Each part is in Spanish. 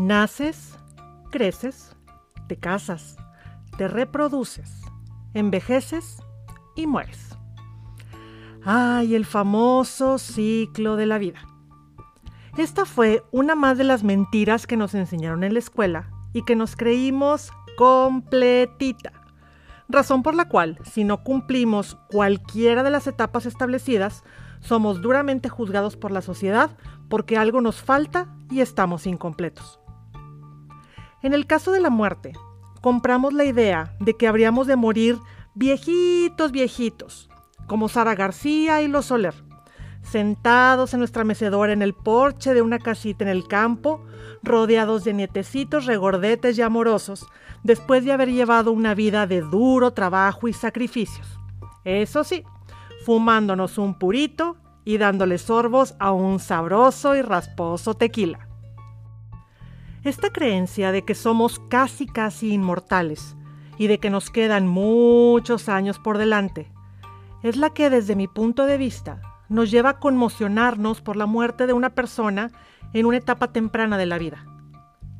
Naces, creces, te casas, te reproduces, envejeces y mueres. Ay, el famoso ciclo de la vida. Esta fue una más de las mentiras que nos enseñaron en la escuela y que nos creímos completita. Razón por la cual, si no cumplimos cualquiera de las etapas establecidas, somos duramente juzgados por la sociedad porque algo nos falta y estamos incompletos. En el caso de la muerte, compramos la idea de que habríamos de morir viejitos, viejitos, como Sara García y los Soler, sentados en nuestra mecedora en el porche de una casita en el campo, rodeados de nietecitos regordetes y amorosos, después de haber llevado una vida de duro trabajo y sacrificios. Eso sí, fumándonos un purito y dándole sorbos a un sabroso y rasposo tequila. Esta creencia de que somos casi casi inmortales y de que nos quedan muchos años por delante es la que desde mi punto de vista nos lleva a conmocionarnos por la muerte de una persona en una etapa temprana de la vida.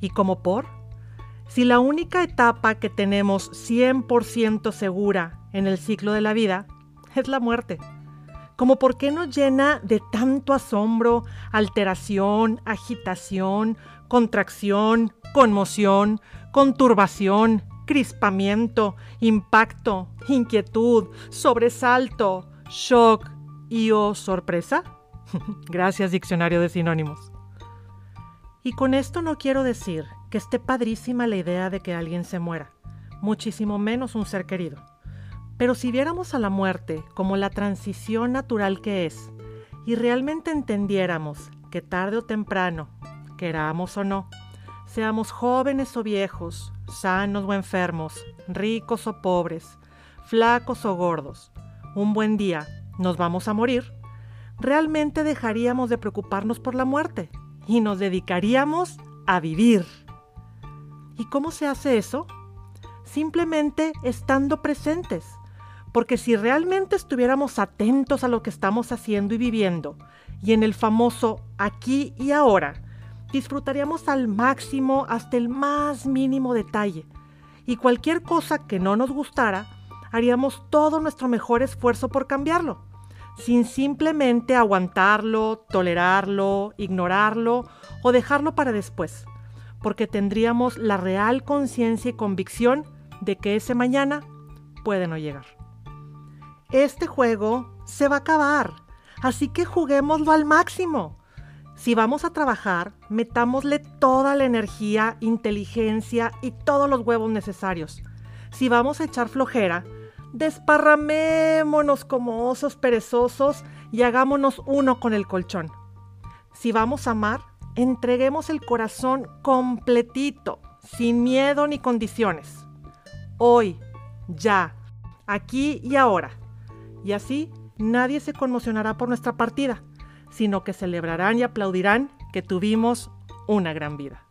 ¿Y como por? Si la única etapa que tenemos 100% segura en el ciclo de la vida es la muerte. Como por qué nos llena de tanto asombro, alteración, agitación, contracción, conmoción, conturbación, crispamiento, impacto, inquietud, sobresalto, shock y o sorpresa? Gracias, diccionario de sinónimos. Y con esto no quiero decir que esté padrísima la idea de que alguien se muera, muchísimo menos un ser querido. Pero si viéramos a la muerte como la transición natural que es, y realmente entendiéramos que tarde o temprano, queramos o no, seamos jóvenes o viejos, sanos o enfermos, ricos o pobres, flacos o gordos, un buen día nos vamos a morir, realmente dejaríamos de preocuparnos por la muerte y nos dedicaríamos a vivir. ¿Y cómo se hace eso? Simplemente estando presentes porque si realmente estuviéramos atentos a lo que estamos haciendo y viviendo, y en el famoso aquí y ahora, disfrutaríamos al máximo hasta el más mínimo detalle. Y cualquier cosa que no nos gustara, haríamos todo nuestro mejor esfuerzo por cambiarlo, sin simplemente aguantarlo, tolerarlo, ignorarlo o dejarlo para después, porque tendríamos la real conciencia y convicción de que ese mañana puede no llegar este juego se va a acabar, así que juguémoslo al máximo. Si vamos a trabajar, metámosle toda la energía, inteligencia y todos los huevos necesarios. Si vamos a echar flojera, desparramémonos como osos perezosos y hagámonos uno con el colchón. Si vamos a amar, entreguemos el corazón completito, sin miedo ni condiciones. Hoy, ya, aquí y ahora. Y así nadie se conmocionará por nuestra partida, sino que celebrarán y aplaudirán que tuvimos una gran vida.